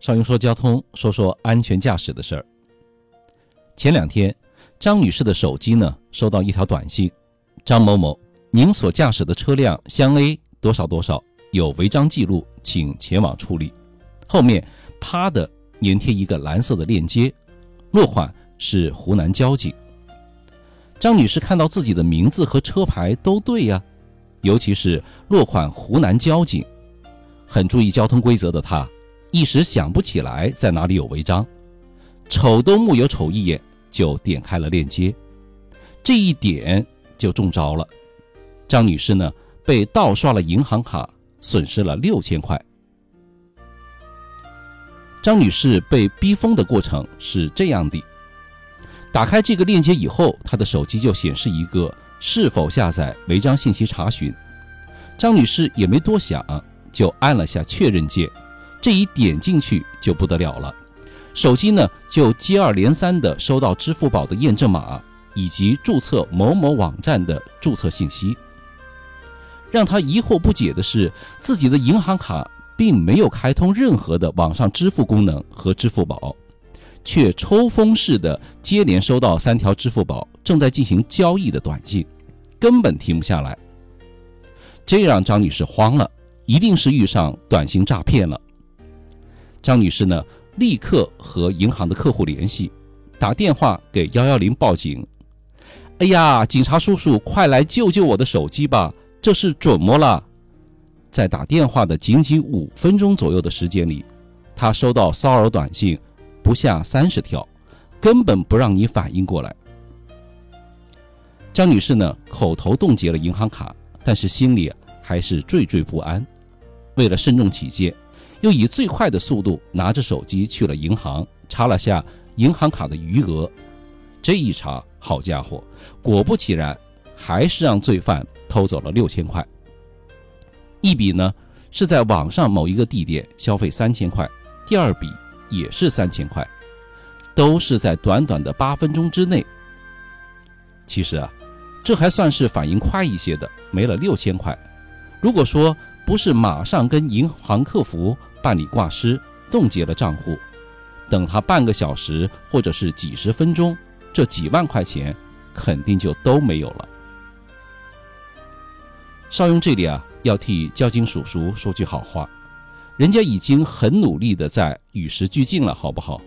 少云说交通，说说安全驾驶的事儿。前两天，张女士的手机呢收到一条短信：“张某某，您所驾驶的车辆湘 A 多少多少有违章记录，请前往处理。”后面啪的粘贴一个蓝色的链接，落款是湖南交警。张女士看到自己的名字和车牌都对呀，尤其是落款湖南交警，很注意交通规则的她。一时想不起来在哪里有违章，瞅都木有瞅一眼就点开了链接，这一点就中招了。张女士呢被盗刷了银行卡，损失了六千块。张女士被逼疯的过程是这样的：打开这个链接以后，她的手机就显示一个是否下载违章信息查询。张女士也没多想，就按了下确认键。这一点进去就不得了了，手机呢就接二连三的收到支付宝的验证码以及注册某某网站的注册信息。让他疑惑不解的是，自己的银行卡并没有开通任何的网上支付功能和支付宝，却抽风似的接连收到三条支付宝正在进行交易的短信，根本停不下来。这让张女士慌了，一定是遇上短信诈骗了。张女士呢，立刻和银行的客户联系，打电话给幺幺零报警。哎呀，警察叔叔，快来救救我的手机吧！这是怎么了？在打电话的仅仅五分钟左右的时间里，他收到骚扰短信不下三十条，根本不让你反应过来。张女士呢，口头冻结了银行卡，但是心里还是惴惴不安。为了慎重起见。又以最快的速度拿着手机去了银行，查了下银行卡的余额。这一查，好家伙，果不其然，还是让罪犯偷走了六千块。一笔呢是在网上某一个地点消费三千块，第二笔也是三千块，都是在短短的八分钟之内。其实啊，这还算是反应快一些的，没了六千块。如果说不是马上跟银行客服。办理挂失，冻结了账户，等他半个小时或者是几十分钟，这几万块钱肯定就都没有了。邵雍这里啊，要替交警叔叔说句好话，人家已经很努力的在与时俱进了，好不好？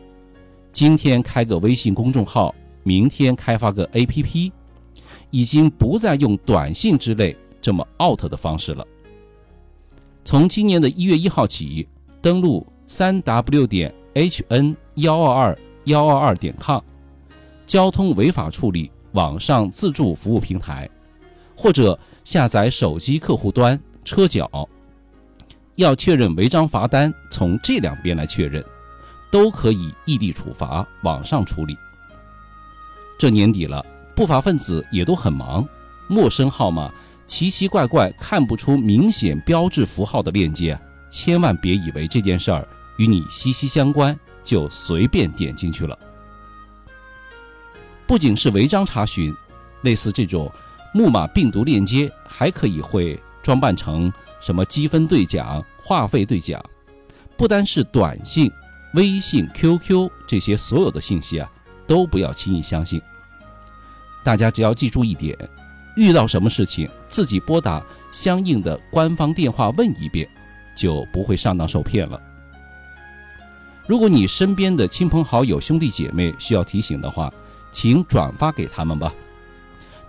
今天开个微信公众号，明天开发个 APP，已经不再用短信之类这么 out 的方式了。从今年的一月一号起。登录三 w 点 hn 幺二二幺二二点 com，交通违法处理网上自助服务平台，或者下载手机客户端车角，要确认违章罚单，从这两边来确认，都可以异地处罚，网上处理。这年底了，不法分子也都很忙，陌生号码、奇奇怪怪看不出明显标志符号的链接。千万别以为这件事儿与你息息相关，就随便点进去了。不仅是违章查询，类似这种木马病毒链接，还可以会装扮成什么积分兑奖、话费兑奖。不单是短信、微信、QQ 这些所有的信息啊，都不要轻易相信。大家只要记住一点：遇到什么事情，自己拨打相应的官方电话问一遍。就不会上当受骗了。如果你身边的亲朋好友、兄弟姐妹需要提醒的话，请转发给他们吧。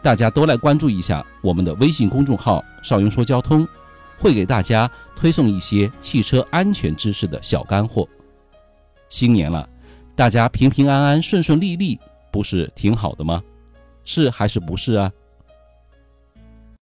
大家都来关注一下我们的微信公众号“少云说交通”，会给大家推送一些汽车安全知识的小干货。新年了，大家平平安安、顺顺利利，不是挺好的吗？是还是不是啊？